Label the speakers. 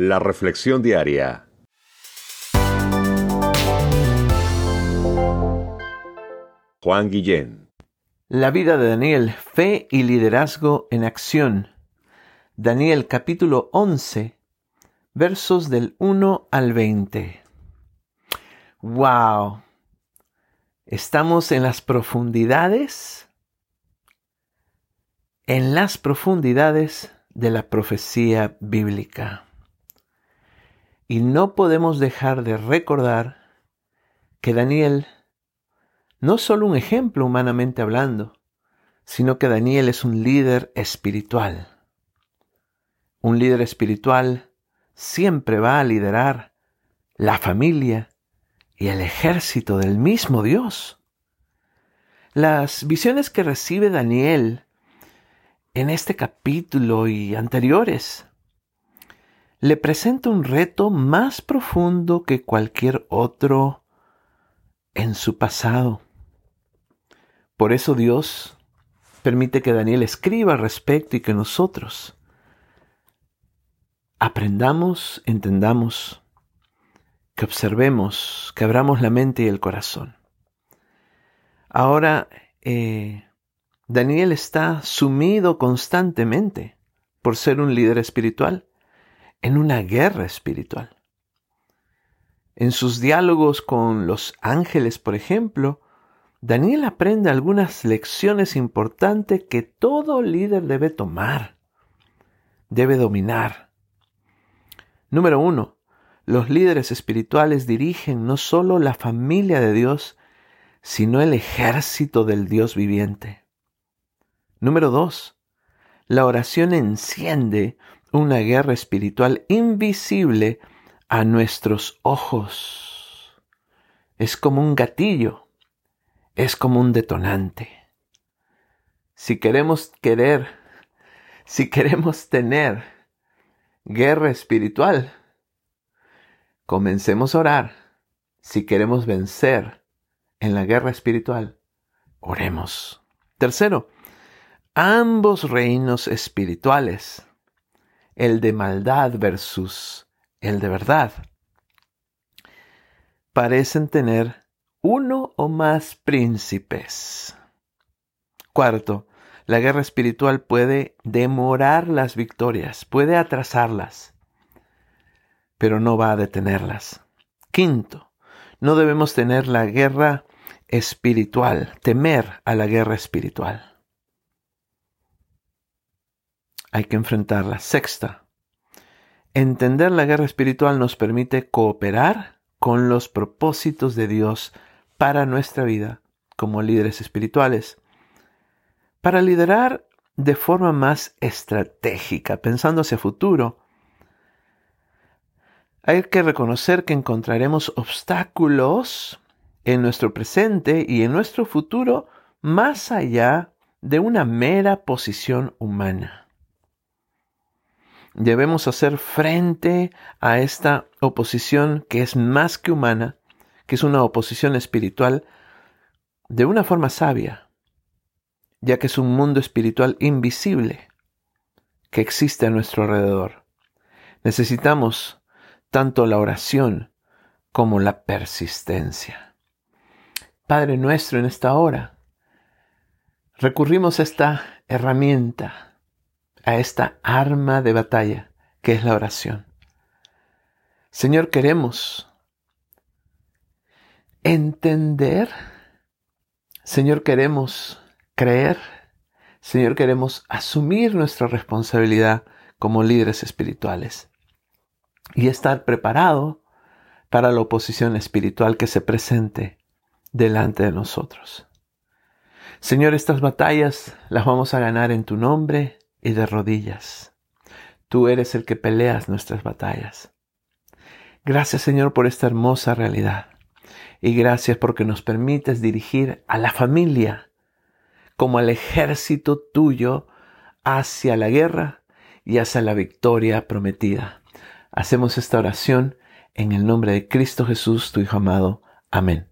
Speaker 1: La Reflexión Diaria. Juan Guillén.
Speaker 2: La vida de Daniel, fe y liderazgo en acción. Daniel capítulo 11, versos del 1 al 20. ¡Wow! Estamos en las profundidades, en las profundidades de la profecía bíblica. Y no podemos dejar de recordar que Daniel no es solo un ejemplo humanamente hablando, sino que Daniel es un líder espiritual. Un líder espiritual siempre va a liderar la familia y el ejército del mismo Dios. Las visiones que recibe Daniel en este capítulo y anteriores le presenta un reto más profundo que cualquier otro en su pasado. Por eso Dios permite que Daniel escriba al respecto y que nosotros aprendamos, entendamos, que observemos, que abramos la mente y el corazón. Ahora, eh, Daniel está sumido constantemente, por ser un líder espiritual, en una guerra espiritual. En sus diálogos con los ángeles, por ejemplo, Daniel aprende algunas lecciones importantes que todo líder debe tomar, debe dominar. Número uno, los líderes espirituales dirigen no solo la familia de Dios, sino el ejército del Dios viviente. Número dos, la oración enciende una guerra espiritual invisible a nuestros ojos. Es como un gatillo, es como un detonante. Si queremos querer, si queremos tener guerra espiritual, comencemos a orar. Si queremos vencer en la guerra espiritual, oremos. Tercero, ambos reinos espirituales, el de maldad versus el de verdad, parecen tener uno o más príncipes. Cuarto, la guerra espiritual puede demorar las victorias, puede atrasarlas, pero no va a detenerlas. Quinto, no debemos tener la guerra espiritual, temer a la guerra espiritual hay que enfrentarla. Sexta, entender la guerra espiritual nos permite cooperar con los propósitos de Dios para nuestra vida como líderes espirituales. Para liderar de forma más estratégica, pensando hacia futuro, hay que reconocer que encontraremos obstáculos en nuestro presente y en nuestro futuro más allá de una mera posición humana debemos hacer frente a esta oposición que es más que humana, que es una oposición espiritual, de una forma sabia, ya que es un mundo espiritual invisible que existe a nuestro alrededor. Necesitamos tanto la oración como la persistencia. Padre nuestro, en esta hora, recurrimos a esta herramienta a esta arma de batalla que es la oración. Señor, queremos entender, Señor, queremos creer, Señor, queremos asumir nuestra responsabilidad como líderes espirituales y estar preparado para la oposición espiritual que se presente delante de nosotros. Señor, estas batallas las vamos a ganar en tu nombre, y de rodillas. Tú eres el que peleas nuestras batallas. Gracias Señor por esta hermosa realidad. Y gracias porque nos permites dirigir a la familia como al ejército tuyo hacia la guerra y hacia la victoria prometida. Hacemos esta oración en el nombre de Cristo Jesús, tu Hijo amado. Amén.